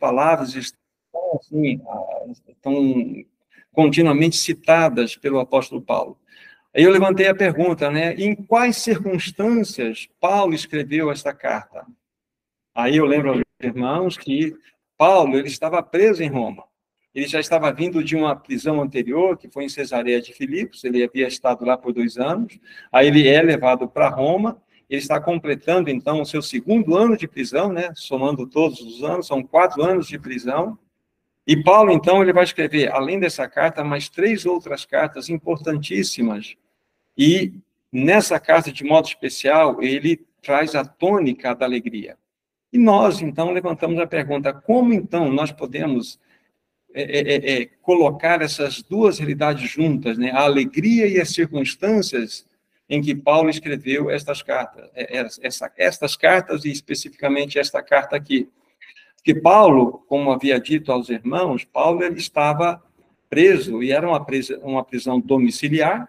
palavras estão, assim, estão continuamente citadas pelo apóstolo Paulo. Aí eu levantei a pergunta, né? Em quais circunstâncias Paulo escreveu esta carta? Aí eu lembro aos irmãos que Paulo ele estava preso em Roma. Ele já estava vindo de uma prisão anterior, que foi em Cesareia de Filipos, ele havia estado lá por dois anos. Aí ele é levado para Roma, ele está completando, então, o seu segundo ano de prisão, né? somando todos os anos, são quatro anos de prisão. E Paulo, então, ele vai escrever, além dessa carta, mais três outras cartas importantíssimas. E nessa carta, de modo especial, ele traz a tônica da alegria. E nós, então, levantamos a pergunta: como, então, nós podemos é, é, é, é colocar essas duas realidades juntas, né? a alegria e as circunstâncias em que Paulo escreveu estas cartas, é, essa, estas cartas e especificamente esta carta aqui. Porque Paulo, como havia dito aos irmãos, Paulo ele estava preso, e era uma, presa, uma prisão domiciliar.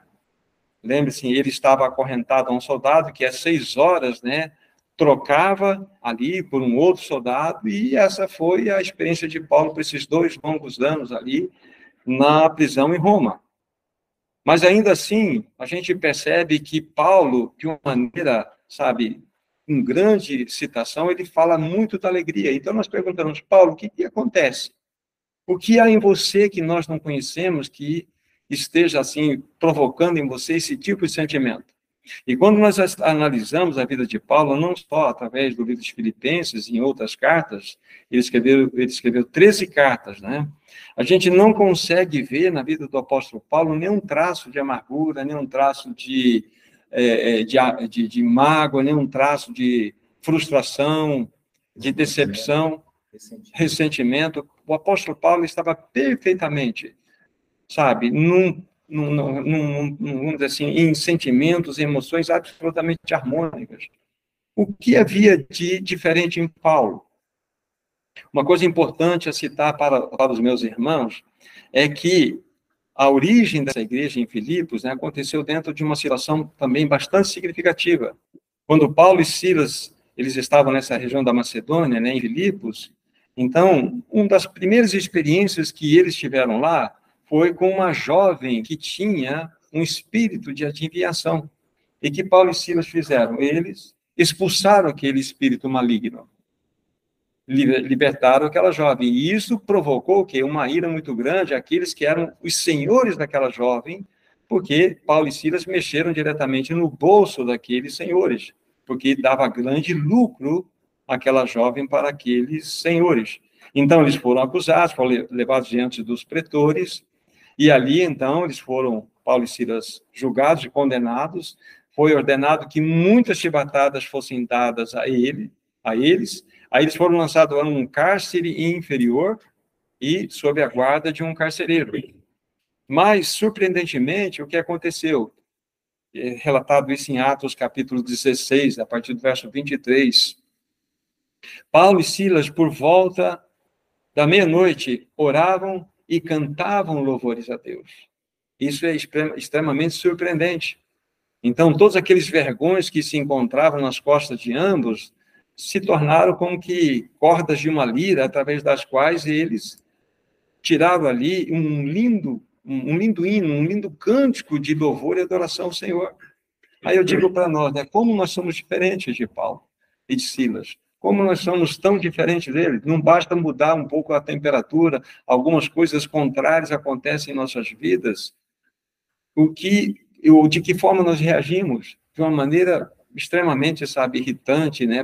Lembre-se, ele estava acorrentado a um soldado que, às seis horas, né, trocava ali por um outro soldado, e essa foi a experiência de Paulo por esses dois longos anos ali na prisão em Roma. Mas ainda assim, a gente percebe que Paulo, de uma maneira, sabe, com grande citação, ele fala muito da alegria. Então nós perguntamos, Paulo, o que, que acontece? O que há em você que nós não conhecemos que esteja assim provocando em você esse tipo de sentimento? E quando nós analisamos a vida de Paulo, não só através do livro de Filipenses e em outras cartas, ele escreveu, ele escreveu 13 cartas, né? A gente não consegue ver na vida do apóstolo Paulo nenhum traço de amargura, nenhum traço de é, é, de, de, de mágoa, nenhum traço de frustração, de decepção, ressentimento. O apóstolo Paulo estava perfeitamente, sabe, num, num, num, num, assim, em sentimentos, emoções absolutamente harmônicas. O que havia de diferente em Paulo? Uma coisa importante a citar para, para os meus irmãos é que a origem dessa igreja em Filipos né, aconteceu dentro de uma situação também bastante significativa. Quando Paulo e Silas eles estavam nessa região da Macedônia, né, em Filipos, então, uma das primeiras experiências que eles tiveram lá foi com uma jovem que tinha um espírito de adivinhação. E que Paulo e Silas fizeram? Eles expulsaram aquele espírito maligno libertaram aquela jovem. E isso provocou que uma ira muito grande àqueles que eram os senhores daquela jovem, porque Paulo e Silas mexeram diretamente no bolso daqueles senhores, porque dava grande lucro aquela jovem para aqueles senhores. Então eles foram acusados, foram levados diante dos pretores, e ali então eles foram Paulo e Silas julgados e condenados. Foi ordenado que muitas chibatadas fossem dadas a ele, a eles, Aí eles foram lançados a um cárcere inferior e sob a guarda de um carcereiro. Mas, surpreendentemente, o que aconteceu? É relatado isso em Atos, capítulo 16, a partir do verso 23. Paulo e Silas, por volta da meia-noite, oravam e cantavam louvores a Deus. Isso é extremamente surpreendente. Então, todos aqueles vergões que se encontravam nas costas de ambos se tornaram como que cordas de uma lira, através das quais eles tiraram ali um lindo, um lindo hino, um lindo cântico de louvor e adoração ao Senhor. Aí eu digo para nós, né, como nós somos diferentes de Paulo e de Silas. Como nós somos tão diferentes deles, não basta mudar um pouco a temperatura, algumas coisas contrárias acontecem em nossas vidas. O que, ou de que forma nós reagimos? De uma maneira extremamente, sabe, irritante, né,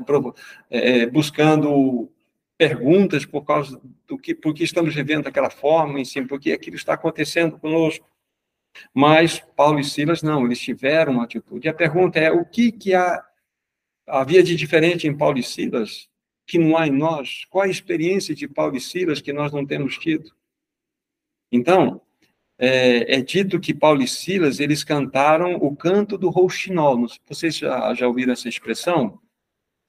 é, buscando perguntas por causa do que, por que estamos vivendo daquela forma, em si, porque aquilo está acontecendo conosco. Mas Paulo e Silas não, eles tiveram uma atitude. A pergunta é, o que que há, havia de diferente em Paulo e Silas que não há em nós? Qual a experiência de Paulo e Silas que nós não temos tido? Então, é, é, dito que Paulo e Silas, eles cantaram o canto do rouxinol. Vocês já, já ouviram essa expressão?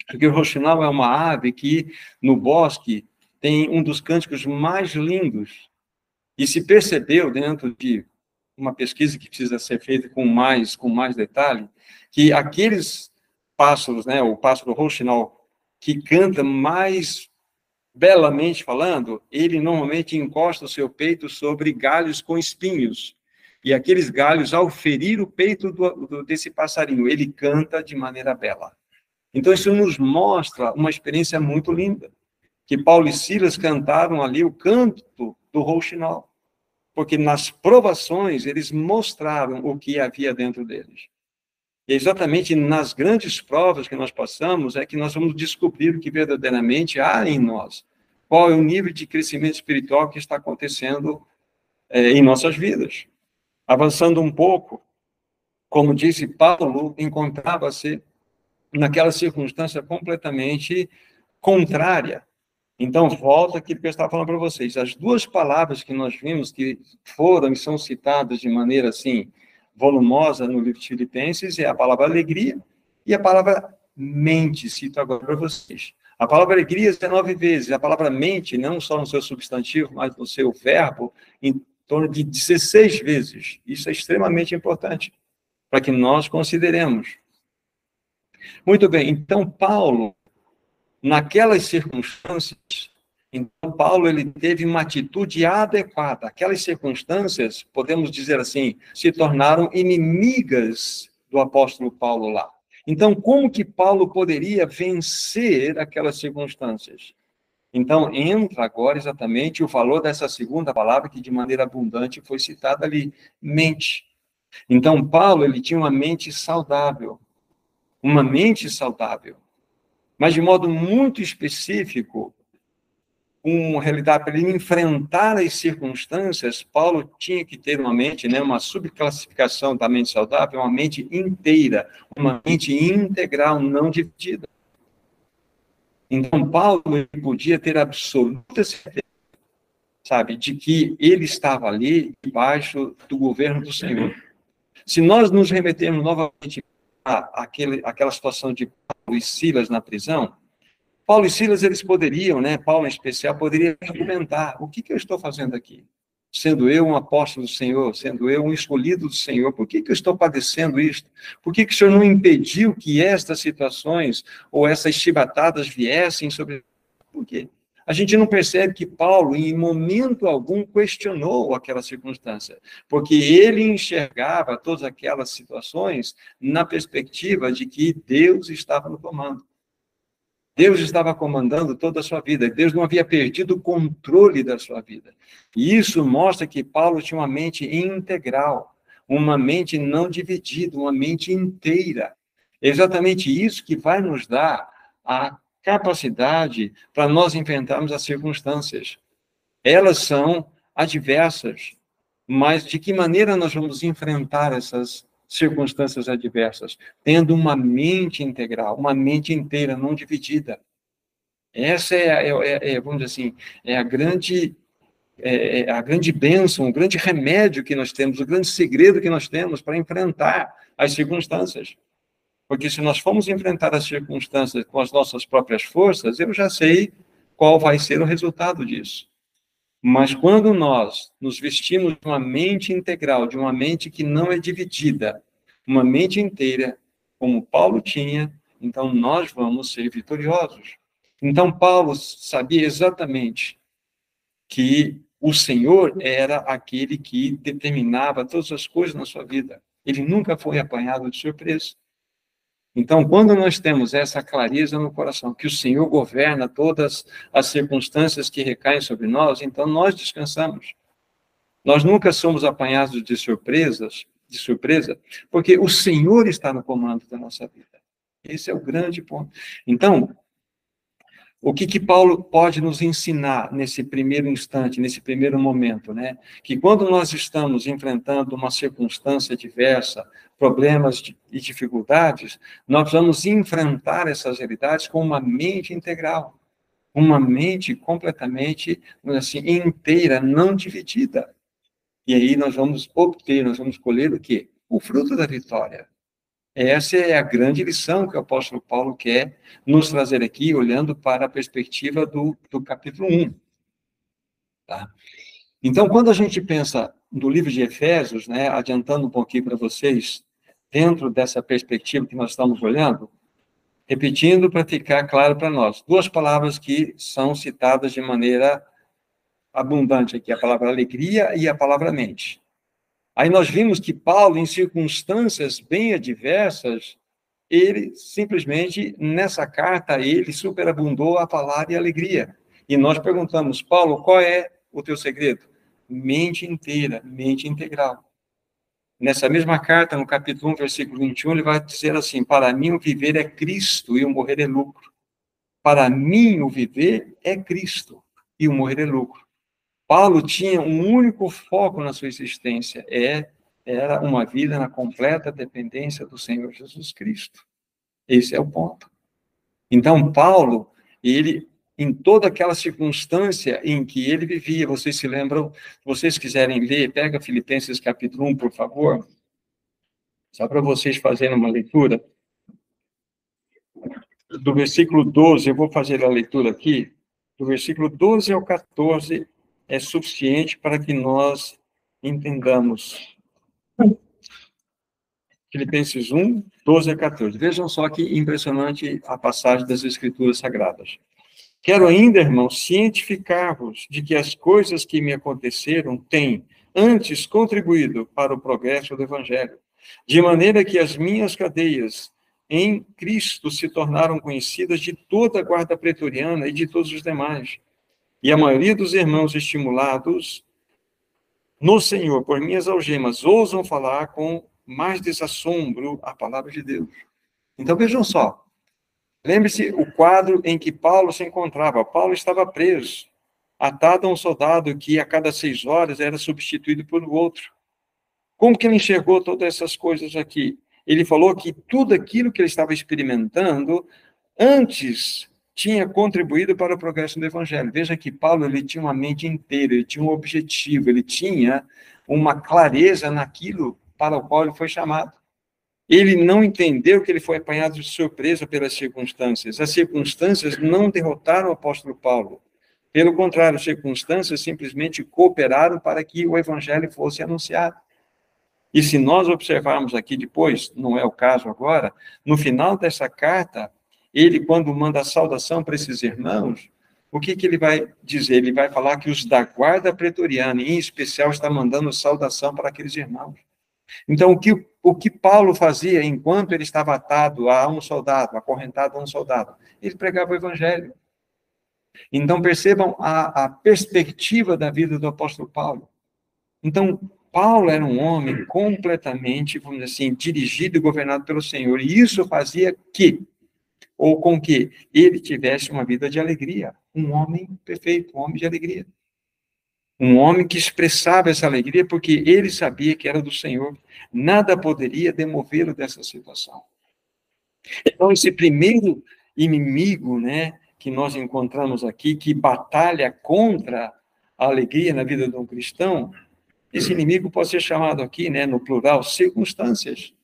Porque o rouxinol é uma ave que, no bosque, tem um dos cânticos mais lindos. E se percebeu, dentro de uma pesquisa que precisa ser feita com mais, com mais detalhe, que aqueles pássaros, né, o pássaro rouxinol, que canta mais belamente falando, ele normalmente encosta o seu peito sobre galhos com espinhos. E aqueles galhos, ao ferir o peito do, do, desse passarinho, ele canta de maneira bela. Então, isso nos mostra uma experiência muito linda, que Paulo e Silas cantaram ali o canto do rouxinol, porque nas provações eles mostraram o que havia dentro deles. E exatamente nas grandes provas que nós passamos é que nós vamos descobrir o que verdadeiramente há em nós. Qual é o nível de crescimento espiritual que está acontecendo é, em nossas vidas. Avançando um pouco, como disse Paulo, encontrava-se naquela circunstância completamente contrária. Então, volta aquilo que eu estava falando para vocês. As duas palavras que nós vimos que foram e são citadas de maneira assim volumosa no livro de Filipenses é a palavra alegria e a palavra mente. Cito agora para vocês. A palavra alegria 19 vezes, a palavra mente, não só no seu substantivo, mas no seu verbo, em torno de 16 vezes. Isso é extremamente importante para que nós consideremos. Muito bem, então Paulo, naquelas circunstâncias, então Paulo ele teve uma atitude adequada. Aquelas circunstâncias, podemos dizer assim, se tornaram inimigas do apóstolo Paulo lá. Então, como que Paulo poderia vencer aquelas circunstâncias? Então, entra agora exatamente o valor dessa segunda palavra que de maneira abundante foi citada ali, mente. Então, Paulo, ele tinha uma mente saudável. Uma mente saudável. Mas de modo muito específico, uma realidade para ele enfrentar as circunstâncias, Paulo tinha que ter uma mente, né, uma subclassificação da mente saudável, uma mente inteira, uma mente integral, não dividida. Então, Paulo podia ter absoluta certeza, sabe, de que ele estava ali debaixo do governo do Senhor. Se nós nos remetermos novamente àquele, àquela situação de Paulo e Silas na prisão, Paulo e Silas, eles poderiam, né, Paulo em especial, poderia argumentar, o que, que eu estou fazendo aqui? Sendo eu um apóstolo do Senhor, sendo eu um escolhido do Senhor, por que, que eu estou padecendo isto? Por que, que o Senhor não impediu que estas situações ou essas chibatadas viessem sobre... Por quê? A gente não percebe que Paulo, em momento algum, questionou aquela circunstância, porque ele enxergava todas aquelas situações na perspectiva de que Deus estava no comando. Deus estava comandando toda a sua vida. Deus não havia perdido o controle da sua vida. E isso mostra que Paulo tinha uma mente integral, uma mente não dividida, uma mente inteira. É exatamente isso que vai nos dar a capacidade para nós enfrentarmos as circunstâncias. Elas são adversas, mas de que maneira nós vamos enfrentar essas circunstâncias adversas, tendo uma mente integral, uma mente inteira, não dividida. Essa é, é, é, é vamos dizer assim, é a grande é, é a grande bênção, o grande remédio que nós temos, o grande segredo que nós temos para enfrentar as circunstâncias. Porque se nós formos enfrentar as circunstâncias com as nossas próprias forças, eu já sei qual vai ser o resultado disso. Mas quando nós nos vestimos de uma mente integral, de uma mente que não é dividida, uma mente inteira, como Paulo tinha, então nós vamos ser vitoriosos. Então Paulo sabia exatamente que o Senhor era aquele que determinava todas as coisas na sua vida. Ele nunca foi apanhado de surpresa. Então, quando nós temos essa clareza no coração, que o Senhor governa todas as circunstâncias que recaem sobre nós, então nós descansamos. Nós nunca somos apanhados de surpresas, de surpresa, porque o Senhor está no comando da nossa vida. Esse é o grande ponto. Então, o que, que Paulo pode nos ensinar nesse primeiro instante, nesse primeiro momento, né? Que quando nós estamos enfrentando uma circunstância diversa, problemas e dificuldades, nós vamos enfrentar essas realidades com uma mente integral, uma mente completamente, assim, inteira, não dividida. E aí nós vamos obter, nós vamos colher o quê? O fruto da vitória. Essa é a grande lição que o apóstolo Paulo quer nos trazer aqui, olhando para a perspectiva do, do capítulo 1. Tá? Então, quando a gente pensa no livro de Efésios, né, adiantando um pouquinho para vocês, dentro dessa perspectiva que nós estamos olhando, Repetindo para ficar claro para nós, duas palavras que são citadas de maneira abundante aqui, a palavra alegria e a palavra mente. Aí nós vimos que Paulo, em circunstâncias bem adversas, ele simplesmente, nessa carta, ele superabundou a falar e alegria. E nós perguntamos, Paulo, qual é o teu segredo? Mente inteira, mente integral. Nessa mesma carta, no capítulo 1, versículo 21, ele vai dizer assim: Para mim o viver é Cristo e o morrer é lucro. Para mim o viver é Cristo e o morrer é lucro. Paulo tinha um único foco na sua existência, é era uma vida na completa dependência do Senhor Jesus Cristo. Esse é o ponto. Então, Paulo, ele, em toda aquela circunstância em que ele vivia, vocês se lembram, se vocês quiserem ler, pega Filipenses capítulo 1, por favor, só para vocês fazerem uma leitura. Do versículo 12, eu vou fazer a leitura aqui, do versículo 12 ao 14, é suficiente para que nós entendamos Filipenses 1, 12 a 14. Vejam só que impressionante a passagem das Escrituras Sagradas. Quero ainda, irmãos, cientificar-vos de que as coisas que me aconteceram têm, antes, contribuído para o progresso do Evangelho, de maneira que as minhas cadeias em Cristo se tornaram conhecidas de toda a guarda pretoriana e de todos os demais. E a maioria dos irmãos estimulados no Senhor por minhas algemas ousam falar com mais desassombro a palavra de Deus. Então vejam só. Lembre-se o quadro em que Paulo se encontrava. Paulo estava preso, atado a um soldado que a cada seis horas era substituído por outro. Como que ele enxergou todas essas coisas aqui? Ele falou que tudo aquilo que ele estava experimentando antes tinha contribuído para o progresso do evangelho. Veja que Paulo ele tinha uma mente inteira, ele tinha um objetivo, ele tinha uma clareza naquilo para o qual ele foi chamado. Ele não entendeu que ele foi apanhado de surpresa pelas circunstâncias. As circunstâncias não derrotaram o apóstolo Paulo. Pelo contrário, as circunstâncias simplesmente cooperaram para que o evangelho fosse anunciado. E se nós observarmos aqui depois, não é o caso agora, no final dessa carta, ele, quando manda a saudação para esses irmãos, o que, que ele vai dizer? Ele vai falar que os da guarda pretoriana, em especial, está mandando saudação para aqueles irmãos. Então, o que, o que Paulo fazia enquanto ele estava atado a um soldado, acorrentado a um soldado? Ele pregava o evangelho. Então, percebam a, a perspectiva da vida do apóstolo Paulo. Então, Paulo era um homem completamente, vamos dizer assim, dirigido e governado pelo Senhor. E isso fazia que, ou com que, ele tivesse uma vida de alegria. Um homem perfeito, um homem de alegria. Um homem que expressava essa alegria porque ele sabia que era do Senhor. Nada poderia demovê-lo dessa situação. Então, esse primeiro inimigo, né, que nós encontramos aqui, que batalha contra a alegria na vida de um cristão, esse inimigo pode ser chamado aqui, né, no plural, circunstâncias.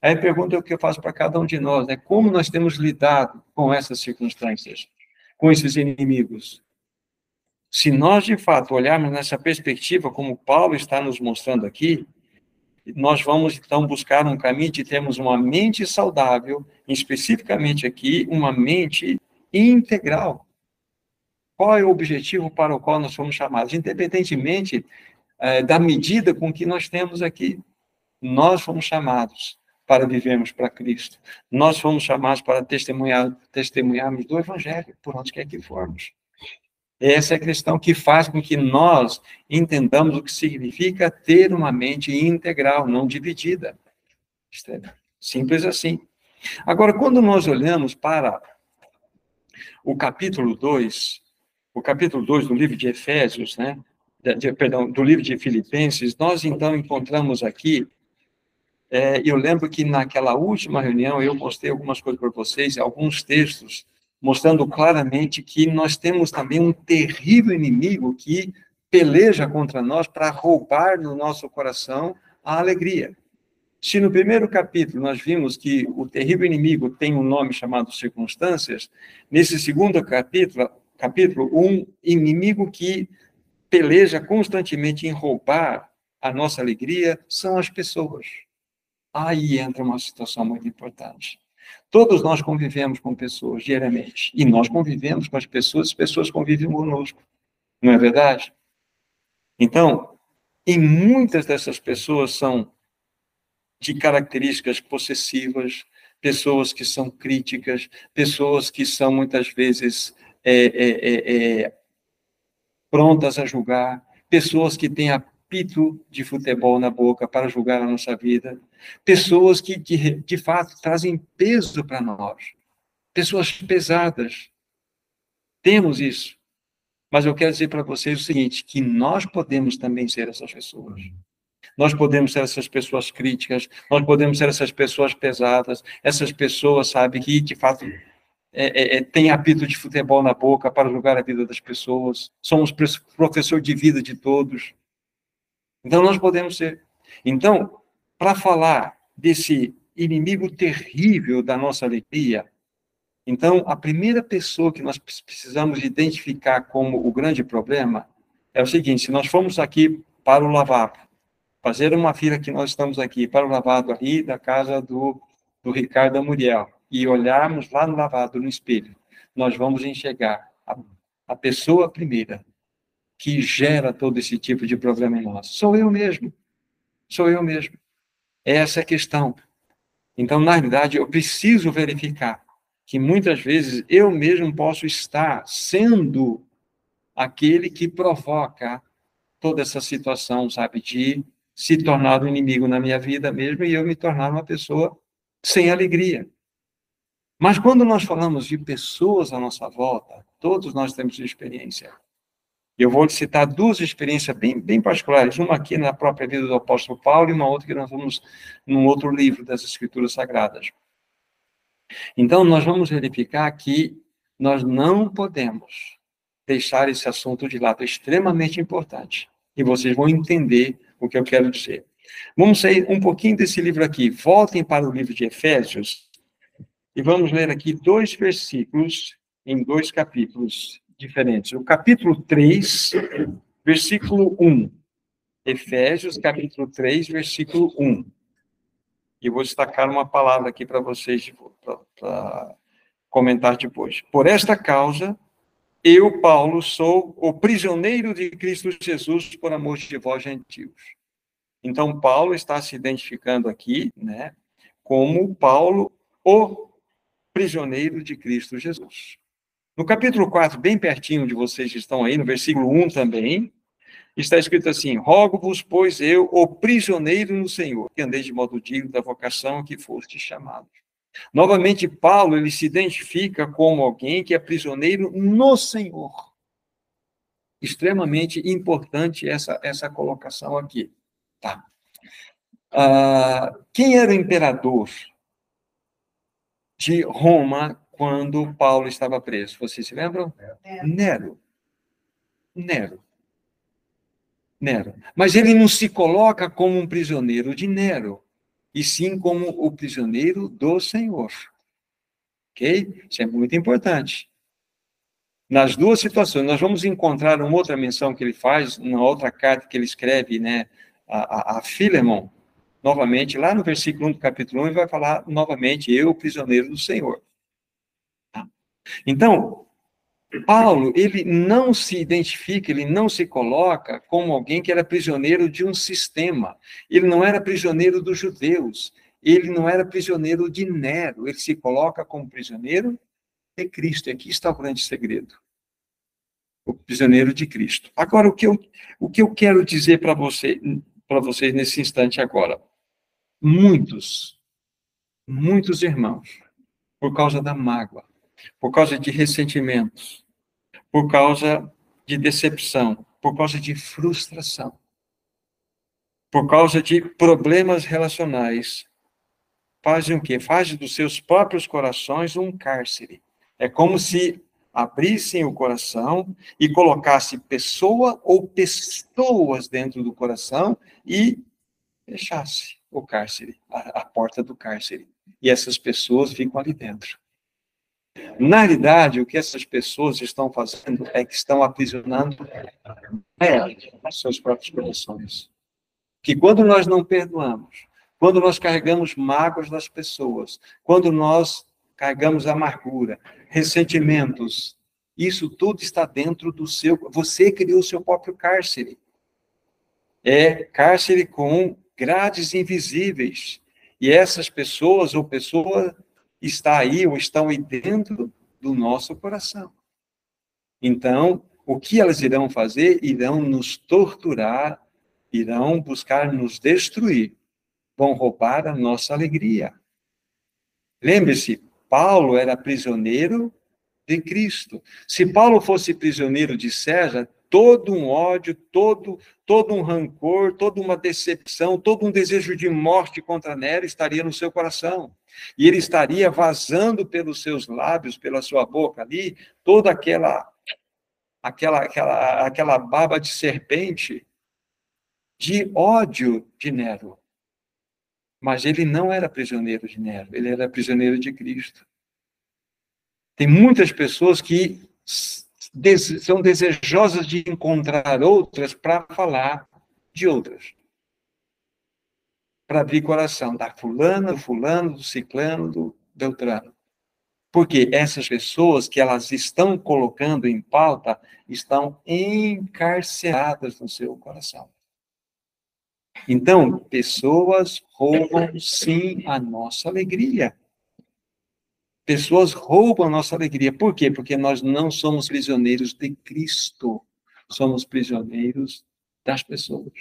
Aí a pergunta é o que eu faço para cada um de nós, né? Como nós temos lidado com essas circunstâncias, com esses inimigos? Se nós, de fato, olharmos nessa perspectiva, como Paulo está nos mostrando aqui, nós vamos, então, buscar um caminho de termos uma mente saudável, especificamente aqui, uma mente integral. Qual é o objetivo para o qual nós fomos chamados? Independentemente é, da medida com que nós temos aqui, nós fomos chamados para vivermos para Cristo. Nós fomos chamados para testemunhar, testemunharmos do Evangelho, por onde quer que formos. Essa é a questão que faz com que nós entendamos o que significa ter uma mente integral, não dividida. É simples assim. Agora, quando nós olhamos para o capítulo 2, o capítulo 2 do livro de Efésios, né? De, perdão, do livro de Filipenses, nós então encontramos aqui, é, eu lembro que naquela última reunião eu mostrei algumas coisas para vocês, alguns textos mostrando claramente que nós temos também um terrível inimigo que peleja contra nós para roubar no nosso coração a alegria. Se no primeiro capítulo nós vimos que o terrível inimigo tem um nome chamado circunstâncias, nesse segundo capítulo, capítulo um inimigo que peleja constantemente em roubar a nossa alegria são as pessoas. Aí entra uma situação muito importante. Todos nós convivemos com pessoas diariamente. E nós convivemos com as pessoas, as pessoas convivem conosco. Não é verdade? Então, e muitas dessas pessoas são de características possessivas, pessoas que são críticas, pessoas que são muitas vezes é, é, é, é prontas a julgar, pessoas que têm apito de futebol na boca para julgar a nossa vida, pessoas que de, de fato trazem peso para nós, pessoas pesadas. Temos isso. Mas eu quero dizer para vocês o seguinte: que nós podemos também ser essas pessoas. Nós podemos ser essas pessoas críticas, nós podemos ser essas pessoas pesadas, essas pessoas, sabe, que de fato é, é, é têm apito de futebol na boca para julgar a vida das pessoas, somos professor de vida de todos. Então, nós podemos ser. Então, para falar desse inimigo terrível da nossa alegria, então, a primeira pessoa que nós precisamos identificar como o grande problema é o seguinte: se nós formos aqui para o lavabo, fazer uma fila que nós estamos aqui para o lavado ali da casa do, do Ricardo Amuriel e olharmos lá no lavado, no espelho, nós vamos enxergar a, a pessoa primeira que gera todo esse tipo de problema em nós. Sou eu mesmo. Sou eu mesmo. Essa é a questão. Então, na realidade, eu preciso verificar que muitas vezes eu mesmo posso estar sendo aquele que provoca toda essa situação, sabe, de se tornar um inimigo na minha vida mesmo e eu me tornar uma pessoa sem alegria. Mas quando nós falamos de pessoas à nossa volta, todos nós temos experiência. Eu vou citar duas experiências bem, bem particulares, uma aqui na própria vida do apóstolo Paulo e uma outra que nós vamos num outro livro das Escrituras Sagradas. Então, nós vamos verificar que nós não podemos deixar esse assunto de lado, é extremamente importante. E vocês vão entender o que eu quero dizer. Vamos sair um pouquinho desse livro aqui. Voltem para o livro de Efésios e vamos ler aqui dois versículos em dois capítulos diferentes. O capítulo 3, versículo 1. Efésios, capítulo 3, versículo 1. E vou destacar uma palavra aqui para vocês para comentar depois. Por esta causa, eu, Paulo, sou o prisioneiro de Cristo Jesus por amor de vós, gentios. Então, Paulo está se identificando aqui, né, como Paulo, o prisioneiro de Cristo Jesus. No capítulo 4, bem pertinho de vocês que estão aí, no versículo 1 também, está escrito assim: Rogo-vos, pois eu, o prisioneiro no Senhor, que andei de modo digno da vocação que foste chamado. Novamente, Paulo ele se identifica como alguém que é prisioneiro no Senhor. Extremamente importante essa, essa colocação aqui. Tá. Ah, quem era o imperador de Roma quando Paulo estava preso? Vocês se lembram? Nero. Nero. Nero. Mas ele não se coloca como um prisioneiro de Nero, e sim como o prisioneiro do Senhor. Ok? Isso é muito importante. Nas duas situações, nós vamos encontrar uma outra menção que ele faz, na outra carta que ele escreve, né, a, a, a Filemon, novamente, lá no versículo 1 do capítulo 1, ele vai falar novamente, eu, prisioneiro do Senhor. Então, Paulo, ele não se identifica, ele não se coloca como alguém que era prisioneiro de um sistema. Ele não era prisioneiro dos judeus, ele não era prisioneiro de Nero, ele se coloca como prisioneiro de Cristo. E aqui está o grande segredo. O prisioneiro de Cristo. Agora, o que eu, o que eu quero dizer para você, para vocês nesse instante agora? Muitos, muitos irmãos, por causa da mágoa, por causa de ressentimentos, por causa de decepção, por causa de frustração, por causa de problemas relacionais, fazem o quê? Fazem dos seus próprios corações um cárcere. É como se abrissem o coração e colocassem pessoa ou pessoas dentro do coração e fechasse o cárcere, a, a porta do cárcere. E essas pessoas ficam ali dentro. Na realidade, o que essas pessoas estão fazendo é que estão aprisionando é, seus próprios corações. Que quando nós não perdoamos, quando nós carregamos mágoas das pessoas, quando nós carregamos amargura, ressentimentos. Isso tudo está dentro do seu. Você criou o seu próprio cárcere. É cárcere com grades invisíveis. E essas pessoas ou pessoa está aí ou estão aí dentro do nosso coração. Então, o que elas irão fazer? Irão nos torturar, irão buscar nos destruir, vão roubar a nossa alegria. Lembre-se, Paulo era prisioneiro de Cristo. Se Paulo fosse prisioneiro de César, todo um ódio, todo, todo um rancor, toda uma decepção, todo um desejo de morte contra Nero estaria no seu coração. E ele estaria vazando pelos seus lábios, pela sua boca ali, toda aquela aquela aquela aquela baba de serpente de ódio de Nero. Mas ele não era prisioneiro de Nero, ele era prisioneiro de Cristo. Tem muitas pessoas que são desejosas de encontrar outras para falar de outras. Para abrir coração da fulana, do fulano, do ciclano, do beltrano. Porque essas pessoas que elas estão colocando em pauta estão encarceradas no seu coração. Então, pessoas roubam sim a nossa alegria. Pessoas roubam a nossa alegria. Por quê? Porque nós não somos prisioneiros de Cristo. Somos prisioneiros das pessoas.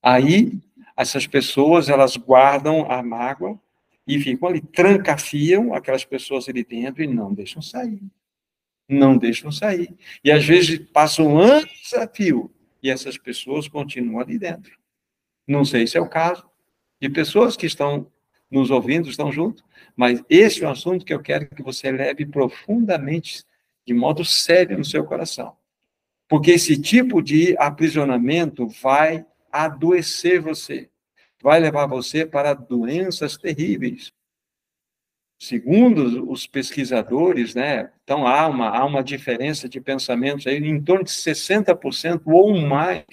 Aí, essas pessoas, elas guardam a mágoa e ficam ali, trancafiam aquelas pessoas ali dentro e não deixam sair. Não deixam sair. E às vezes passam anos a fio e essas pessoas continuam ali dentro. Não sei se é o caso de pessoas que estão nos ouvindo, estão juntos, mas esse é um assunto que eu quero que você leve profundamente, de modo sério no seu coração. Porque esse tipo de aprisionamento vai adoecer você, vai levar você para doenças terríveis. Segundo os pesquisadores, né, então há uma, há uma diferença de pensamentos aí em torno de 60% ou mais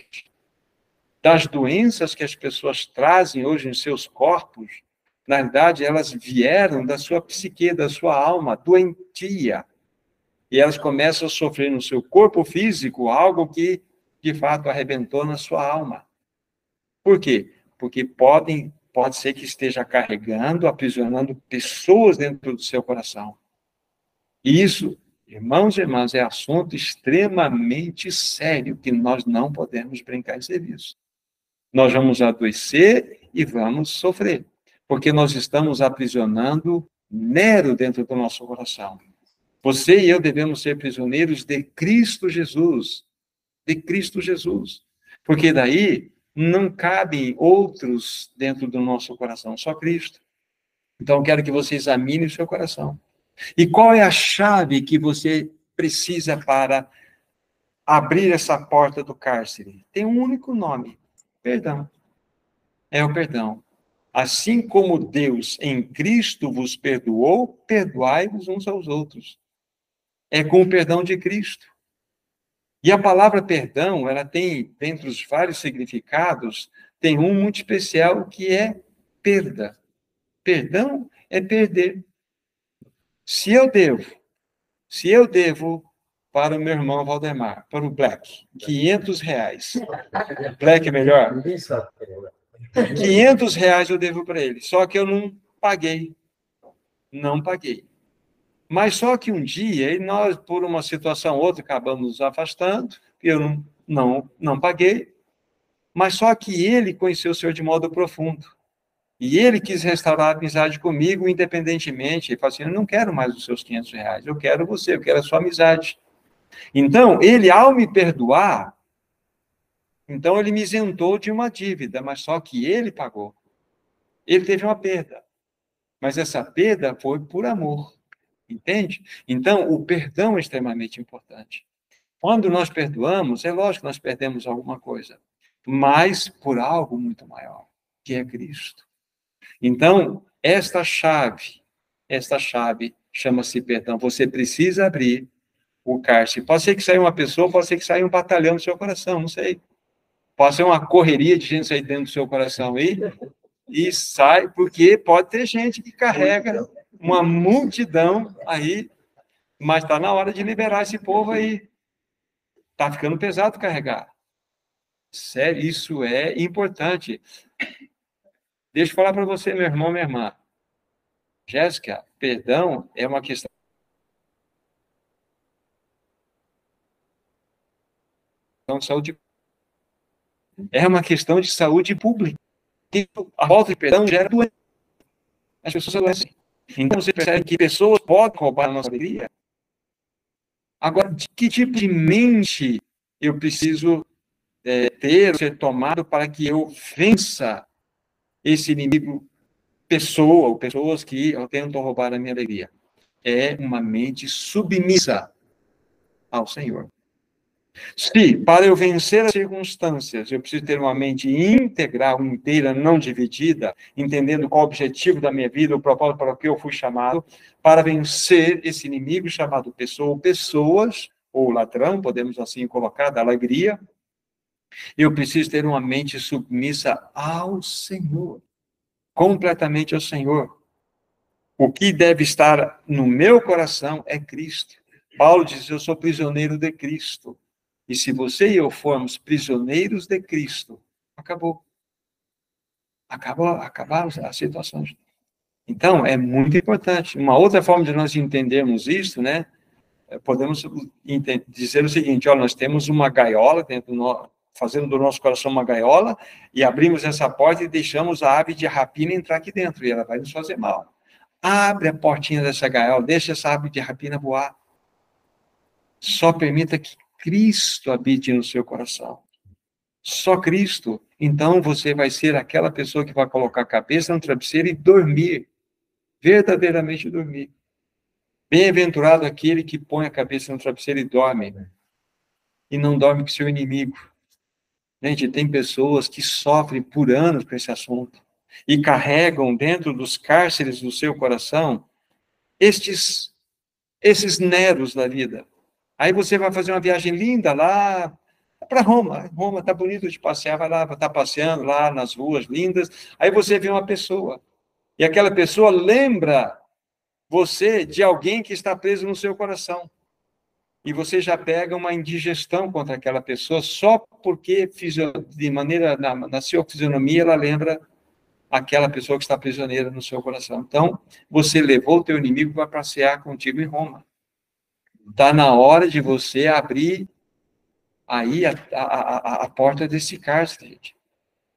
das doenças que as pessoas trazem hoje em seus corpos na verdade, elas vieram da sua psique, da sua alma doentia. E elas começam a sofrer no seu corpo físico algo que, de fato, arrebentou na sua alma. Por quê? Porque podem, pode ser que esteja carregando, aprisionando pessoas dentro do seu coração. E isso, irmãos e irmãs, é assunto extremamente sério que nós não podemos brincar em serviço. Nós vamos adoecer e vamos sofrer porque nós estamos aprisionando Nero dentro do nosso coração. Você e eu devemos ser prisioneiros de Cristo Jesus, de Cristo Jesus, porque daí não cabem outros dentro do nosso coração, só Cristo. Então, quero que você examine o seu coração. E qual é a chave que você precisa para abrir essa porta do cárcere? Tem um único nome: perdão. É o perdão. Assim como Deus em Cristo vos perdoou, perdoai-vos uns aos outros. É com o perdão de Cristo. E a palavra perdão, ela tem, dentre os vários significados, tem um muito especial que é perda. Perdão é perder. Se eu devo, se eu devo para o meu irmão Valdemar, para o Black, 500 reais. Black é melhor? Ninguém sabe. 500 reais eu devo para ele, só que eu não paguei. Não paguei. Mas só que um dia, nós, por uma situação ou outra, acabamos nos afastando, eu não, não, não paguei, mas só que ele conheceu o Senhor de modo profundo. E ele quis restaurar a amizade comigo, independentemente. Ele falou assim: Eu não quero mais os seus 500 reais, eu quero você, eu quero a sua amizade. Então, ele, ao me perdoar, então ele me isentou de uma dívida, mas só que ele pagou. Ele teve uma perda. Mas essa perda foi por amor. Entende? Então, o perdão é extremamente importante. Quando nós perdoamos, é lógico que nós perdemos alguma coisa, mas por algo muito maior, que é Cristo. Então, esta chave, esta chave chama-se perdão. Você precisa abrir o cárcere. Pode ser que saia uma pessoa, pode ser que saia um batalhão no seu coração, não sei. Pode uma correria de gente sair dentro do seu coração aí, e sai, porque pode ter gente que carrega uma multidão aí, mas está na hora de liberar esse povo aí. Está ficando pesado carregar. Sério, isso é importante. Deixa eu falar para você, meu irmão, minha irmã. Jéssica, perdão é uma questão de saúde. É uma questão de saúde pública. A falta de perdão gera doença. As pessoas adoecem. Então você percebe que pessoas podem roubar a nossa alegria. Agora, de que tipo de mente eu preciso é, ter, ser tomado para que eu vença esse inimigo pessoa ou pessoas que tentam roubar a minha alegria. É uma mente submissa ao Senhor. Se, para eu vencer as circunstâncias, eu preciso ter uma mente integral, inteira, não dividida, entendendo qual o objetivo da minha vida, o propósito para o que eu fui chamado, para vencer esse inimigo chamado pessoa ou pessoas, ou ladrão, podemos assim colocar, da alegria, eu preciso ter uma mente submissa ao Senhor, completamente ao Senhor. O que deve estar no meu coração é Cristo. Paulo diz: Eu sou prisioneiro de Cristo. E se você e eu formos prisioneiros de Cristo, acabou. Acabou, acabaram as situações. Então, é muito importante. Uma outra forma de nós entendermos isso, né? Podemos dizer o seguinte: olha, nós temos uma gaiola dentro do, fazendo do nosso coração uma gaiola, e abrimos essa porta e deixamos a ave de rapina entrar aqui dentro, e ela vai nos fazer mal. Abre a portinha dessa gaiola, deixa essa ave de rapina voar. Só permita que Cristo habite no seu coração. Só Cristo. Então você vai ser aquela pessoa que vai colocar a cabeça no travesseiro e dormir. Verdadeiramente dormir. Bem-aventurado aquele que põe a cabeça no travesseiro e dorme. E não dorme com seu inimigo. Gente, tem pessoas que sofrem por anos com esse assunto e carregam dentro dos cárceres do seu coração estes esses neros da vida. Aí você vai fazer uma viagem linda lá para Roma. Roma está bonito de passear, vai lá, está passeando lá nas ruas lindas. Aí você vê uma pessoa e aquela pessoa lembra você de alguém que está preso no seu coração e você já pega uma indigestão contra aquela pessoa só porque, de maneira, na, na sua fisionomia, ela lembra aquela pessoa que está prisioneira no seu coração. Então, você levou o teu inimigo para passear contigo em Roma. Está na hora de você abrir aí a, a, a, a porta desse cárcere.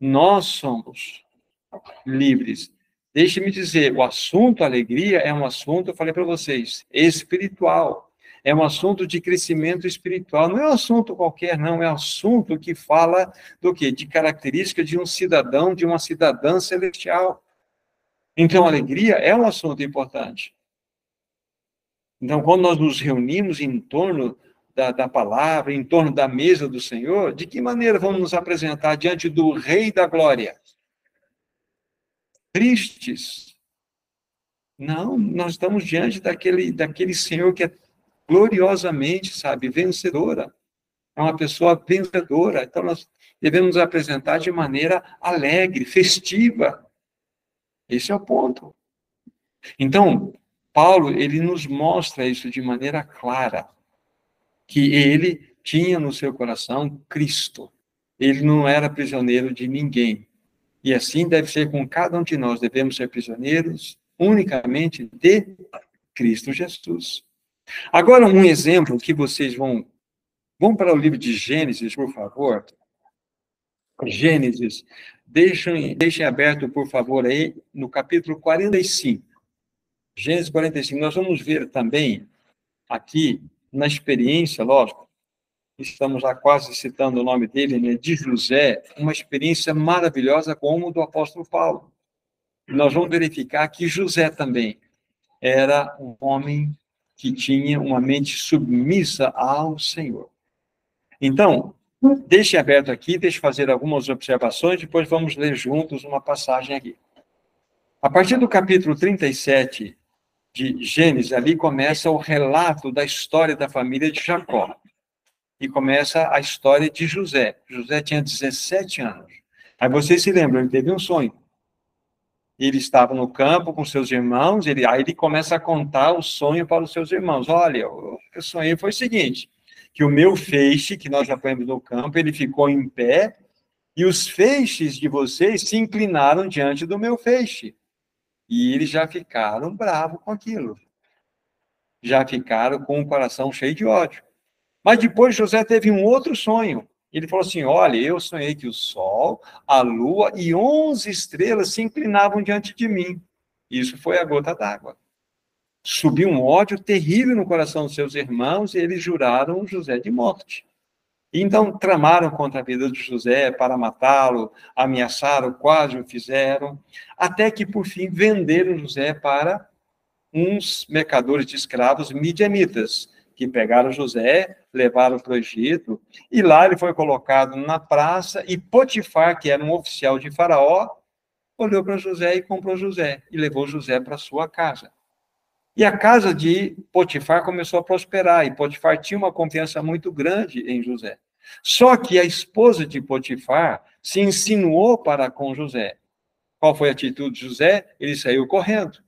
Nós somos livres. Deixe-me dizer, o assunto alegria é um assunto, eu falei para vocês, espiritual é um assunto de crescimento espiritual. Não é um assunto qualquer, não. É um assunto que fala do quê? De característica de um cidadão, de uma cidadã celestial. Então, alegria é um assunto importante. Então, quando nós nos reunimos em torno da, da, palavra, em torno da mesa do Senhor, de que maneira vamos nos apresentar diante do Rei da Glória? Tristes? Não, nós estamos diante daquele, daquele Senhor que é gloriosamente, sabe, vencedora. É uma pessoa vencedora. Então, nós devemos nos apresentar de maneira alegre, festiva. Esse é o ponto. Então, Paulo, ele nos mostra isso de maneira clara, que ele tinha no seu coração Cristo. Ele não era prisioneiro de ninguém. E assim deve ser com cada um de nós. Devemos ser prisioneiros unicamente de Cristo Jesus. Agora, um exemplo que vocês vão. Vão para o livro de Gênesis, por favor. Gênesis. Deixem, deixem aberto, por favor, aí, no capítulo 45. Gênesis 45. Nós vamos ver também, aqui, na experiência, lógico, estamos lá quase citando o nome dele, né, de José, uma experiência maravilhosa como do apóstolo Paulo. Nós vamos verificar que José também era um homem que tinha uma mente submissa ao Senhor. Então, deixe aberto aqui, deixe fazer algumas observações, depois vamos ler juntos uma passagem aqui. A partir do capítulo 37 de Gênesis, ali começa o relato da história da família de Jacó. E começa a história de José. José tinha 17 anos. Aí vocês se lembram, ele teve um sonho. ele estava no campo com seus irmãos, ele, aí ele começa a contar o sonho para os seus irmãos. Olha, o que eu sonhei foi o seguinte, que o meu feixe, que nós já põemos no campo, ele ficou em pé, e os feixes de vocês se inclinaram diante do meu feixe. E eles já ficaram bravos com aquilo. Já ficaram com o coração cheio de ódio. Mas depois José teve um outro sonho. Ele falou assim: Olha, eu sonhei que o sol, a lua e onze estrelas se inclinavam diante de mim. Isso foi a gota d'água. Subiu um ódio terrível no coração dos seus irmãos e eles juraram José de morte. Então tramaram contra a vida de José para matá-lo, ameaçaram, quase o fizeram, até que por fim venderam José para uns mercadores de escravos midianitas, que pegaram José, levaram para o Egito, e lá ele foi colocado na praça, e Potifar, que era um oficial de Faraó, olhou para José e comprou José, e levou José para sua casa. E a casa de Potifar começou a prosperar, e Potifar tinha uma confiança muito grande em José. Só que a esposa de Potifar se insinuou para com José. Qual foi a atitude de José? Ele saiu correndo.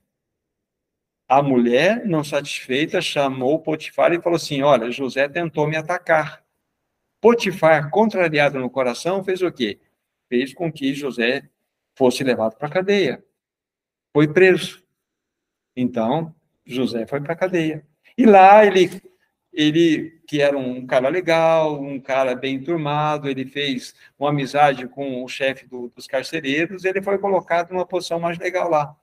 A mulher, não satisfeita, chamou Potifar e falou assim: Olha, José tentou me atacar. Potifar, contrariado no coração, fez o quê? Fez com que José fosse levado para a cadeia. Foi preso. Então, José foi para a cadeia. E lá ele, ele, que era um cara legal, um cara bem turmado, ele fez uma amizade com o chefe do, dos carcereiros, ele foi colocado numa posição mais legal lá.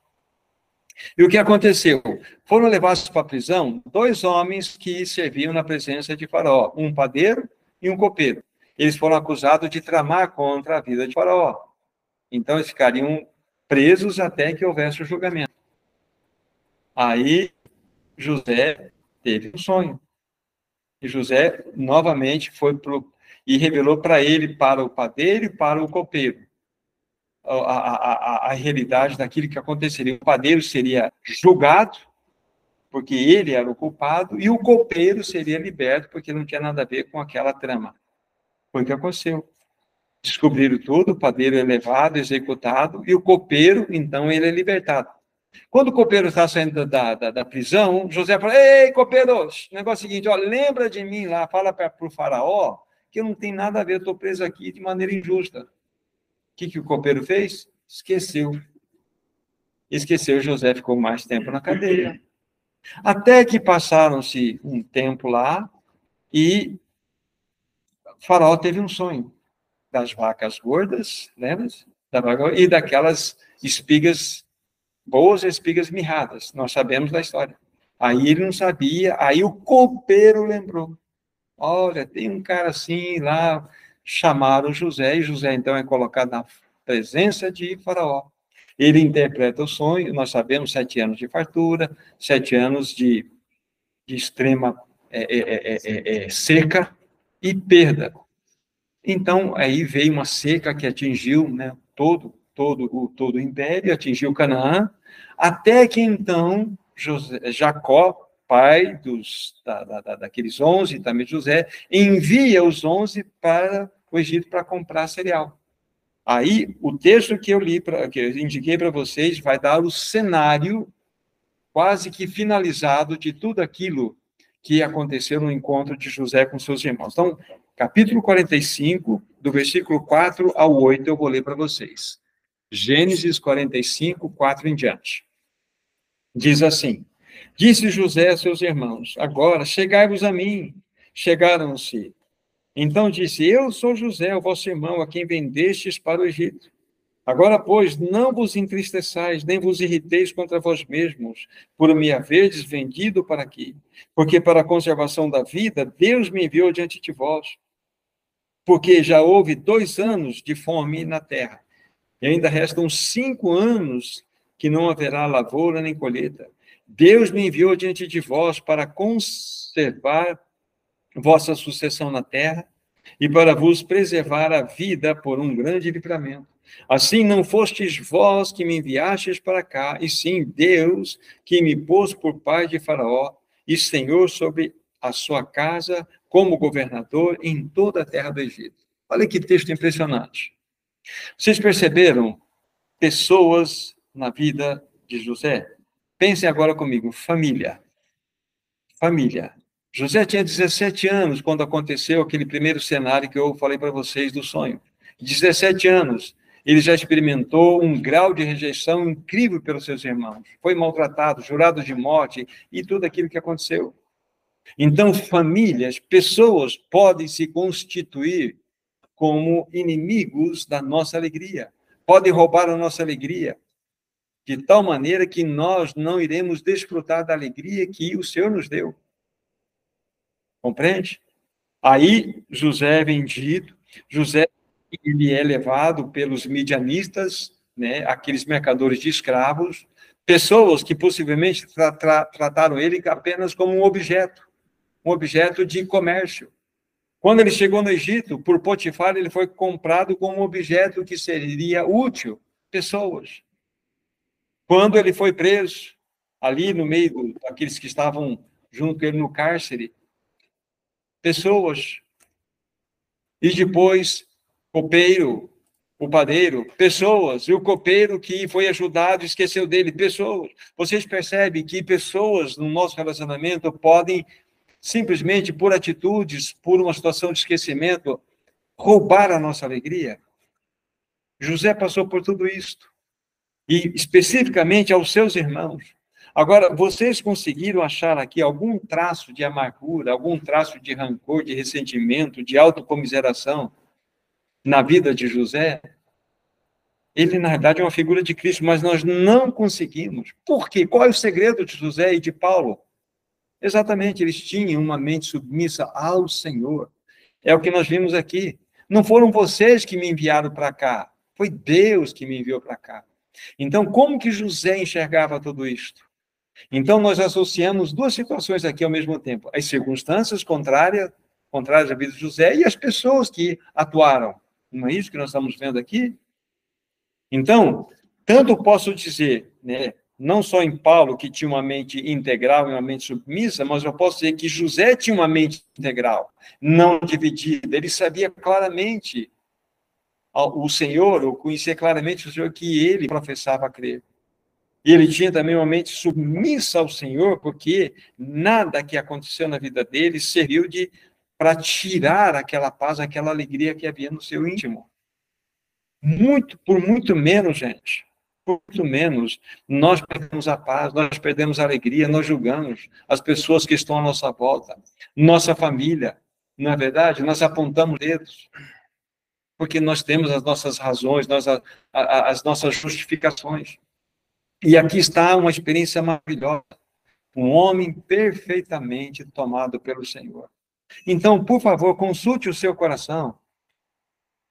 E o que aconteceu? Foram levados para a prisão dois homens que serviam na presença de Faraó, um padeiro e um copeiro. Eles foram acusados de tramar contra a vida de Faraó. Então, eles ficariam presos até que houvesse o julgamento. Aí, José teve um sonho. E José, novamente, foi pro, e revelou para ele, para o padeiro e para o copeiro a, a, a, realidade daquilo que aconteceria. O padeiro seria julgado, porque ele era o culpado, e o copeiro seria liberto, porque não tinha nada a ver com aquela trama. Foi o que aconteceu. Descobriram tudo, o padeiro é levado, executado, e o copeiro, então, ele é libertado. Quando o copeiro está saindo da, da, da, prisão, José fala: Ei, copeiro, negócio é o seguinte, ó, lembra de mim lá, fala para o faraó que eu não tenho nada a ver, estou preso aqui de maneira injusta. O que, que o copeiro fez? Esqueceu. Esqueceu, José ficou mais tempo na cadeia. Até que passaram-se um tempo lá e Faraó teve um sonho das vacas gordas, lembra? E daquelas espigas boas e espigas mirradas. Nós sabemos da história. Aí ele não sabia, aí o copeiro lembrou. Olha, tem um cara assim lá, chamaram José, e José então é colocado na presença de Faraó. Ele interpreta o sonho, nós sabemos, sete anos de fartura, sete anos de, de extrema é, é, é, seca e perda. Então, aí veio uma seca que atingiu né, todo, todo, o, todo o império, atingiu Canaã, até que então José, Jacó pai dos, da, da, daqueles onze, também José, envia os onze para o Egito para comprar cereal. Aí, o texto que eu li, que eu indiquei para vocês, vai dar o cenário quase que finalizado de tudo aquilo que aconteceu no encontro de José com seus irmãos. Então, capítulo 45, do versículo 4 ao 8, eu vou ler para vocês. Gênesis 45, 4 em diante. Diz assim: Disse José a seus irmãos: Agora chegai-vos a mim. Chegaram-se. Então disse: Eu sou José, o vosso irmão, a quem vendestes para o Egito. Agora, pois, não vos entristeçais, nem vos irriteis contra vós mesmos, por me haverdes vendido para aqui, porque para a conservação da vida, Deus me enviou diante de vós. Porque já houve dois anos de fome na terra, e ainda restam cinco anos que não haverá lavoura nem colheita. Deus me enviou diante de vós para conservar vossa sucessão na terra e para vos preservar a vida por um grande livramento. Assim não fostes vós que me enviastes para cá, e sim Deus que me pôs por pai de Faraó e senhor sobre a sua casa como governador em toda a terra do Egito. Olha que texto impressionante. Vocês perceberam pessoas na vida de José? Pensem agora comigo, família. Família. José tinha 17 anos quando aconteceu aquele primeiro cenário que eu falei para vocês do sonho. 17 anos, ele já experimentou um grau de rejeição incrível pelos seus irmãos. Foi maltratado, jurado de morte e tudo aquilo que aconteceu. Então, famílias, pessoas podem se constituir como inimigos da nossa alegria, podem roubar a nossa alegria, de tal maneira que nós não iremos desfrutar da alegria que o Senhor nos deu. Compreende? Aí José é vendido, José ele é levado pelos midianistas, né, aqueles mercadores de escravos, pessoas que possivelmente tra tra trataram ele apenas como um objeto, um objeto de comércio. Quando ele chegou no Egito, por Potifar, ele foi comprado como objeto que seria útil, pessoas. Quando ele foi preso, ali no meio daqueles que estavam junto com ele no cárcere, pessoas. E depois, copeiro, o padeiro, pessoas, e o copeiro que foi ajudado esqueceu dele, pessoas. Vocês percebem que pessoas no nosso relacionamento podem simplesmente por atitudes, por uma situação de esquecimento, roubar a nossa alegria? José passou por tudo isto e especificamente aos seus irmãos. Agora, vocês conseguiram achar aqui algum traço de amargura, algum traço de rancor, de ressentimento, de autocomiseração na vida de José? Ele, na verdade, é uma figura de Cristo, mas nós não conseguimos. Por quê? Qual é o segredo de José e de Paulo? Exatamente, eles tinham uma mente submissa ao Senhor. É o que nós vimos aqui. Não foram vocês que me enviaram para cá, foi Deus que me enviou para cá. Então, como que José enxergava tudo isto? Então, nós associamos duas situações aqui ao mesmo tempo: as circunstâncias contrárias, contrárias à vida de José e as pessoas que atuaram. Não é isso que nós estamos vendo aqui? Então, tanto posso dizer, né, não só em Paulo, que tinha uma mente integral e uma mente submissa, mas eu posso dizer que José tinha uma mente integral, não dividida. Ele sabia claramente o Senhor, ou conhecia claramente o Senhor que ele professava crer. E ele tinha também uma mente submissa ao Senhor, porque nada que aconteceu na vida dele serviu de para tirar aquela paz, aquela alegria que havia no seu íntimo. Muito, por muito menos, gente, muito menos, nós perdemos a paz, nós perdemos a alegria, nós julgamos as pessoas que estão à nossa volta, nossa família, não é verdade? Nós apontamos dedos porque nós temos as nossas razões, nós, a, a, as nossas justificações. E aqui está uma experiência maravilhosa. Um homem perfeitamente tomado pelo Senhor. Então, por favor, consulte o seu coração.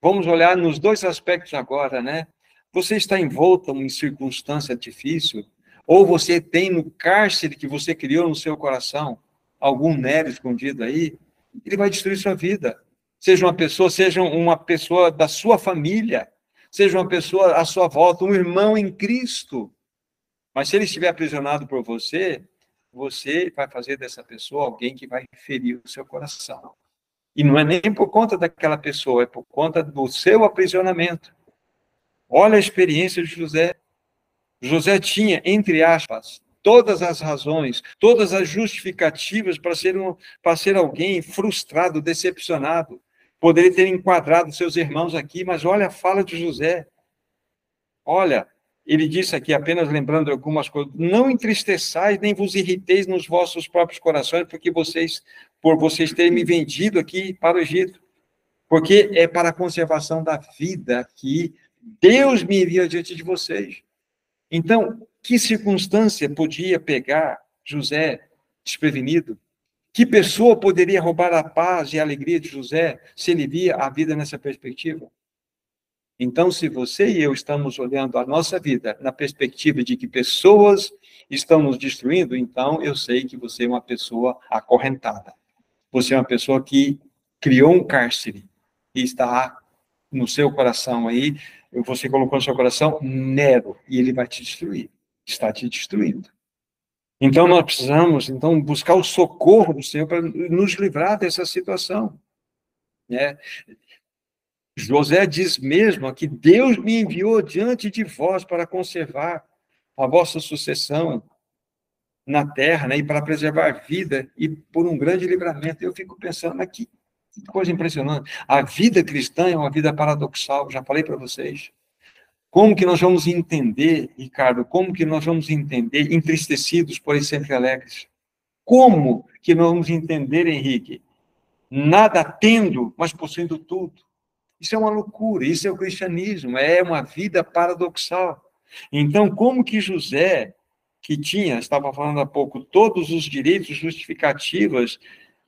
Vamos olhar nos dois aspectos agora, né? Você está envolto em circunstância difícil, ou você tem no cárcere que você criou no seu coração algum Nero escondido aí, ele vai destruir sua vida seja uma pessoa, seja uma pessoa da sua família, seja uma pessoa à sua volta, um irmão em Cristo. Mas se ele estiver aprisionado por você, você vai fazer dessa pessoa alguém que vai ferir o seu coração. E não é nem por conta daquela pessoa, é por conta do seu aprisionamento. Olha a experiência de José. José tinha, entre aspas, todas as razões, todas as justificativas para ser, um, para ser alguém frustrado, decepcionado. Poderia ter enquadrado seus irmãos aqui, mas olha a fala de José. Olha, ele disse aqui, apenas lembrando algumas coisas: não entristeçais nem vos irriteis nos vossos próprios corações, porque vocês, por vocês terem me vendido aqui para o Egito, porque é para a conservação da vida que Deus me envia diante de vocês. Então, que circunstância podia pegar José desprevenido? Que pessoa poderia roubar a paz e a alegria de José se ele via a vida nessa perspectiva? Então, se você e eu estamos olhando a nossa vida na perspectiva de que pessoas estão nos destruindo, então eu sei que você é uma pessoa acorrentada. Você é uma pessoa que criou um cárcere e está no seu coração aí, você colocou no seu coração Nero, e ele vai te destruir. Está te destruindo. Então nós precisamos então buscar o socorro do Senhor para nos livrar dessa situação. Né? José diz mesmo que Deus me enviou diante de vós para conservar a vossa sucessão na terra, né, e para preservar a vida e por um grande livramento. Eu fico pensando, mas coisa impressionante. A vida cristã é uma vida paradoxal, já falei para vocês. Como que nós vamos entender, Ricardo, como que nós vamos entender entristecidos, porém sempre alegres? Como que nós vamos entender, Henrique, nada tendo, mas possuindo tudo? Isso é uma loucura, isso é o cristianismo, é uma vida paradoxal. Então, como que José, que tinha, estava falando há pouco, todos os direitos justificativas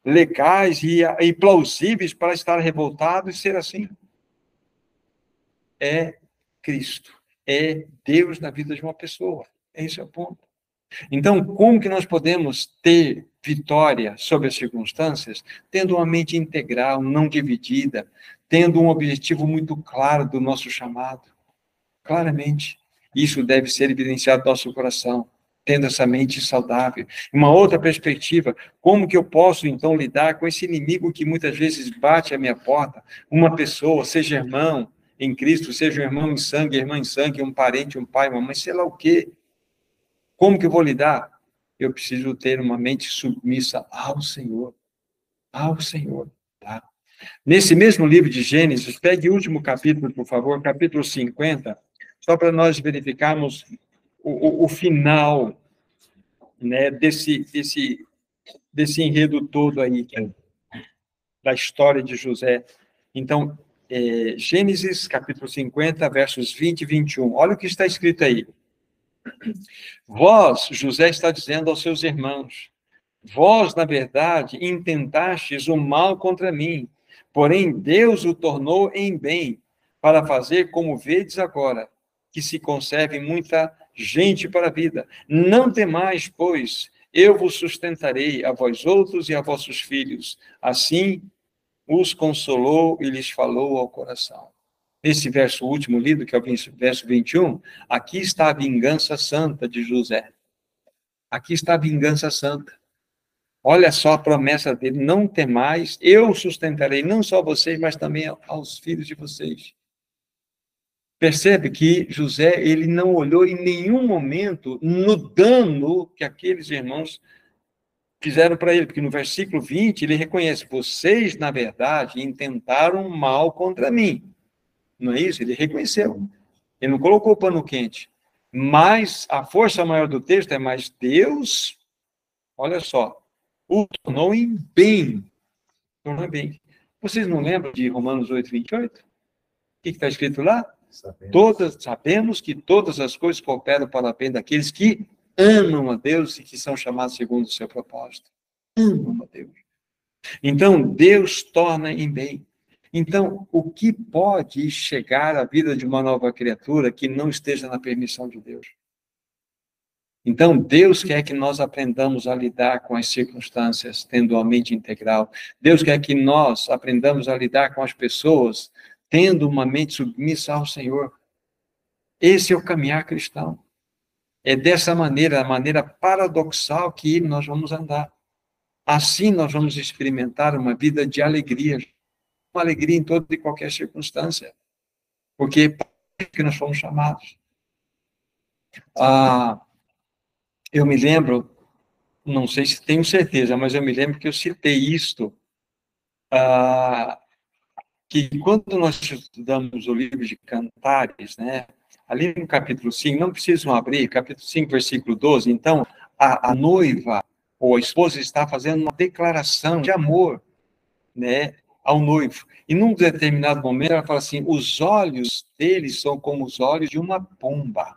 legais e, e plausíveis para estar revoltado e ser assim? É Cristo, é Deus na vida de uma pessoa. Esse é o ponto. Então, como que nós podemos ter vitória sobre as circunstâncias? Tendo uma mente integral, não dividida, tendo um objetivo muito claro do nosso chamado. Claramente, isso deve ser evidenciado no nosso coração, tendo essa mente saudável. Uma outra perspectiva, como que eu posso então lidar com esse inimigo que muitas vezes bate à minha porta? Uma pessoa, seja irmão em Cristo, seja um irmão em sangue, irmã em sangue, um parente, um pai, uma mãe, sei lá o quê. Como que eu vou lidar? Eu preciso ter uma mente submissa ao Senhor. Ao Senhor, tá? Nesse mesmo livro de Gênesis, pegue o último capítulo, por favor, capítulo 50, só para nós verificarmos o, o, final né, desse, desse, desse enredo todo aí, é da história de José. Então, é, Gênesis, capítulo 50, versos 20 e 21. Olha o que está escrito aí. Vós, José está dizendo aos seus irmãos, vós, na verdade, intentastes o mal contra mim, porém Deus o tornou em bem, para fazer como vedes agora, que se conserve muita gente para a vida. Não temais, pois, eu vos sustentarei a vós outros e a vossos filhos. Assim os consolou e lhes falou ao coração. Esse verso último lido, que é o verso 21, aqui está a vingança santa de José. Aqui está a vingança santa. Olha só a promessa dele: não temais, eu sustentarei não só vocês, mas também aos filhos de vocês. Percebe que José ele não olhou em nenhum momento no dano que aqueles irmãos fizeram para ele, porque no versículo 20 ele reconhece: vocês, na verdade, intentaram mal contra mim. Não é isso? Ele reconheceu. Ele não colocou o pano quente. Mas a força maior do texto é: mas Deus, olha só, o tornou em bem. Tornou em bem. Vocês não lembram de Romanos 8, 28? O que está escrito lá? Sabemos. Todas, sabemos que todas as coisas cooperam para o bem daqueles que amam a Deus e que são chamados segundo o seu propósito. Amam a Deus. Então, Deus torna em bem. Então, o que pode chegar à vida de uma nova criatura que não esteja na permissão de Deus? Então, Deus quer que nós aprendamos a lidar com as circunstâncias, tendo a mente integral. Deus quer que nós aprendamos a lidar com as pessoas, tendo uma mente submissa ao Senhor. Esse é o caminhar cristão. É dessa maneira, a maneira paradoxal que nós vamos andar. Assim nós vamos experimentar uma vida de alegria, uma alegria em toda e qualquer circunstância, porque é que nós fomos chamados. Ah, eu me lembro, não sei se tenho certeza, mas eu me lembro que eu citei isto, ah, que quando nós estudamos o livro de Cantares, né, ali no capítulo 5, não precisam abrir, capítulo 5, versículo 12, então, a, a noiva ou a esposa está fazendo uma declaração de amor, né, ao noivo. E num determinado momento ela fala assim: os olhos dele são como os olhos de uma pomba.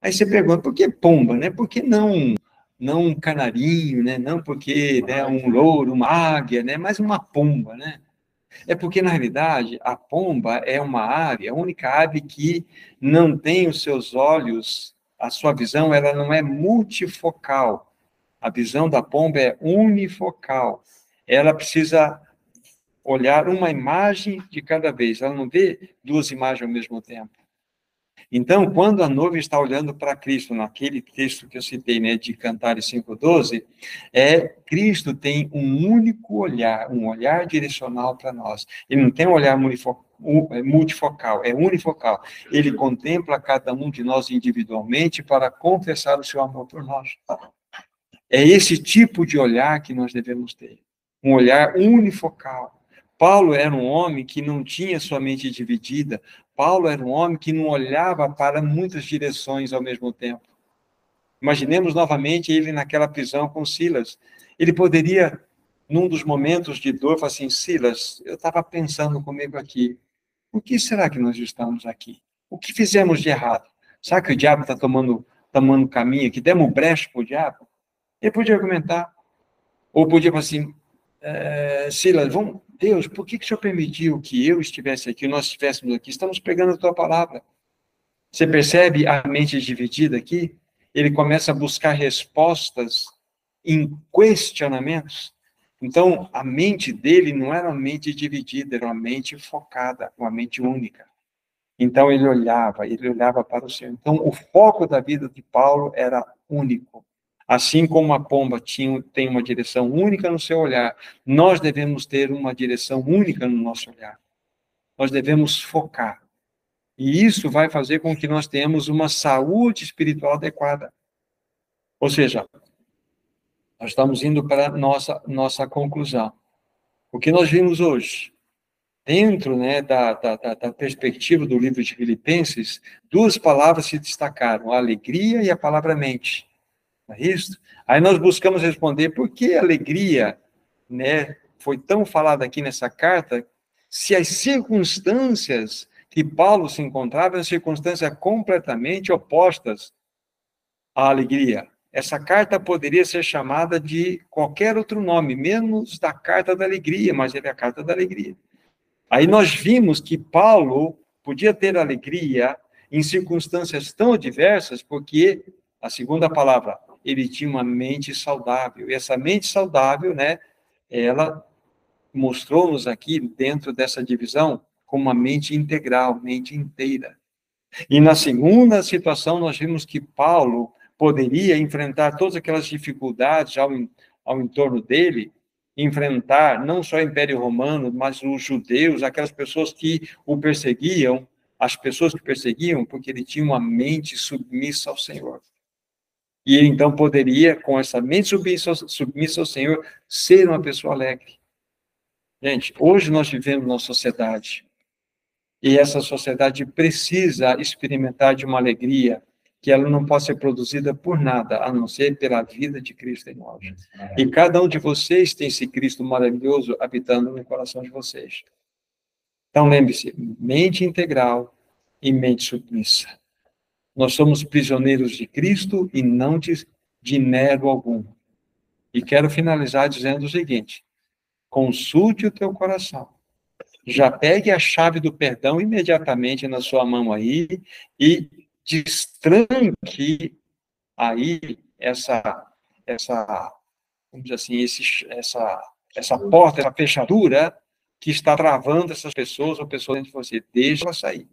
Aí você pergunta, por que pomba, né? Por que não não um canarinho, né? Não porque né, um louro, uma águia, né? Mas uma pomba, né? É porque, na realidade, a pomba é uma ave, a única ave que não tem os seus olhos, a sua visão, ela não é multifocal. A visão da pomba é unifocal. Ela precisa olhar uma imagem de cada vez, ela não vê duas imagens ao mesmo tempo. Então, quando a noiva está olhando para Cristo, naquele texto que eu citei, né, de Cantares 5:12, é Cristo tem um único olhar, um olhar direcional para nós. Ele não tem um olhar é multifocal, é unifocal. Ele contempla cada um de nós individualmente para confessar o seu amor por nós. É esse tipo de olhar que nós devemos ter, um olhar unifocal. Paulo era um homem que não tinha sua mente dividida, Paulo era um homem que não olhava para muitas direções ao mesmo tempo. Imaginemos novamente ele naquela prisão com Silas. Ele poderia, num dos momentos de dor, falar assim: Silas, eu estava pensando comigo aqui, por que será que nós estamos aqui? O que fizemos de errado? Será que o diabo está tomando, tomando caminho aqui? Demos brecha para o diabo? Ele podia argumentar. Ou podia falar assim: é, Silas, vamos, Deus, por que, que o Senhor permitiu que eu estivesse aqui, nós estivéssemos aqui? Estamos pegando a tua palavra. Você percebe a mente dividida aqui? Ele começa a buscar respostas em questionamentos. Então, a mente dele não era uma mente dividida, era uma mente focada, uma mente única. Então, ele olhava, ele olhava para o Senhor. Então, o foco da vida de Paulo era único. Assim como a pomba tinha, tem uma direção única no seu olhar, nós devemos ter uma direção única no nosso olhar. Nós devemos focar. E isso vai fazer com que nós tenhamos uma saúde espiritual adequada. Ou seja, nós estamos indo para nossa, nossa conclusão. O que nós vimos hoje, dentro né, da, da, da perspectiva do livro de Filipenses, duas palavras se destacaram, a alegria e a palavra mente. Aí nós buscamos responder por que alegria, né, foi tão falada aqui nessa carta, se as circunstâncias que Paulo se encontrava eram circunstâncias completamente opostas à alegria. Essa carta poderia ser chamada de qualquer outro nome, menos da carta da alegria, mas ele é a carta da alegria. Aí nós vimos que Paulo podia ter alegria em circunstâncias tão adversas, porque a segunda palavra, ele tinha uma mente saudável. E essa mente saudável, né, ela mostrou-nos aqui, dentro dessa divisão, como uma mente integral, mente inteira. E na segunda situação, nós vimos que Paulo poderia enfrentar todas aquelas dificuldades ao, ao entorno dele, enfrentar não só o Império Romano, mas os judeus, aquelas pessoas que o perseguiam, as pessoas que perseguiam, porque ele tinha uma mente submissa ao Senhor. E ele então poderia, com essa mente submissa, submissa ao Senhor, ser uma pessoa alegre. Gente, hoje nós vivemos numa sociedade, e essa sociedade precisa experimentar de uma alegria que ela não pode ser produzida por nada, a não ser pela vida de Cristo em nós. E cada um de vocês tem esse Cristo maravilhoso habitando no coração de vocês. Então lembre-se, mente integral e mente submissa. Nós somos prisioneiros de Cristo e não de, de algum. E quero finalizar dizendo o seguinte: consulte o teu coração. Já pegue a chave do perdão imediatamente na sua mão aí e destranque aí essa essa vamos dizer assim, esse, essa essa porta, essa fechadura que está travando essas pessoas ou pessoas dentro de você. Deixa ela sair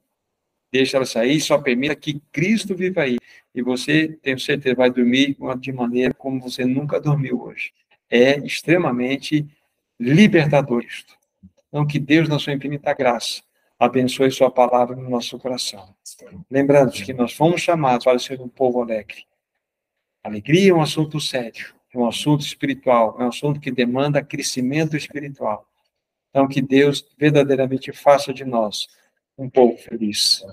deixa ela sair, só permita que Cristo viva aí. E você, tenho certeza, vai dormir de maneira como você nunca dormiu hoje. É extremamente libertador isto. Então, que Deus, na sua infinita graça, abençoe sua palavra no nosso coração. Lembrando que nós fomos chamados para ser um povo alegre. Alegria é um assunto sério, é um assunto espiritual, é um assunto que demanda crescimento espiritual. Então, que Deus verdadeiramente faça de nós um povo feliz.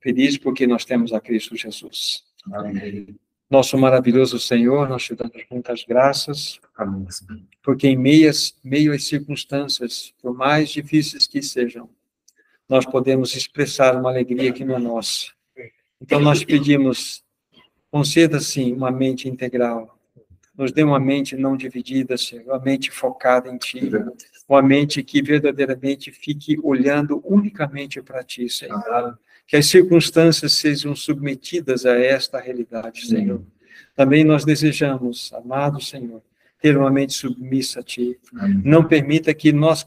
Feliz porque nós temos a Cristo Jesus. Amém. Nosso maravilhoso Senhor, nós te damos muitas graças, porque em meias, meio às circunstâncias, por mais difíceis que sejam, nós podemos expressar uma alegria que não é nossa. Então nós pedimos, conceda sim uma mente integral, nos dê uma mente não dividida, Senhor, uma mente focada em Ti, uma mente que verdadeiramente fique olhando unicamente para Ti, Senhor. Que as circunstâncias sejam submetidas a esta realidade, Senhor. Também nós desejamos, amado Senhor, ter uma mente submissa a Ti. Não permita que nós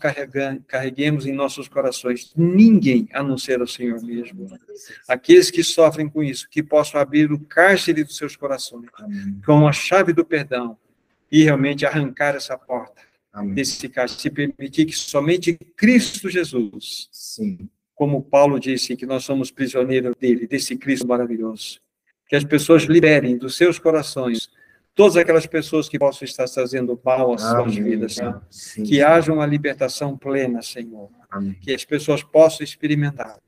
carreguemos em nossos corações ninguém a não ser o Senhor mesmo. Aqueles que sofrem com isso, que possam abrir o cárcere dos seus corações com a chave do perdão e realmente arrancar essa porta Amém. desse cárcere, se permitir que somente Cristo Jesus, Sim. como Paulo disse, que nós somos prisioneiros dele, desse Cristo maravilhoso, que as pessoas liberem dos seus corações todas aquelas pessoas que possam estar trazendo mal às suas vidas, Senhor. Sim, que sim. haja uma libertação plena, Senhor. Amém. Que as pessoas possam experimentar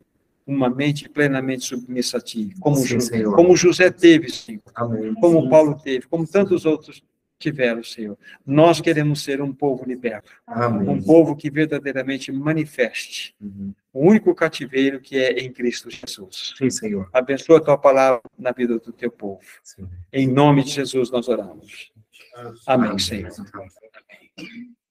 uma mente plenamente submissa a Ti, como, sim, José, como José teve, Senhor, Amém. como Paulo teve, como tantos outros tiveram, Senhor. Nós queremos ser um povo liberto, Amém. um povo que verdadeiramente manifeste uhum. o único cativeiro que é em Cristo Jesus. Sim, Senhor. Abençoa a tua palavra na vida do teu povo. Sim. Em nome de Jesus nós oramos. Amém, Amém. Senhor.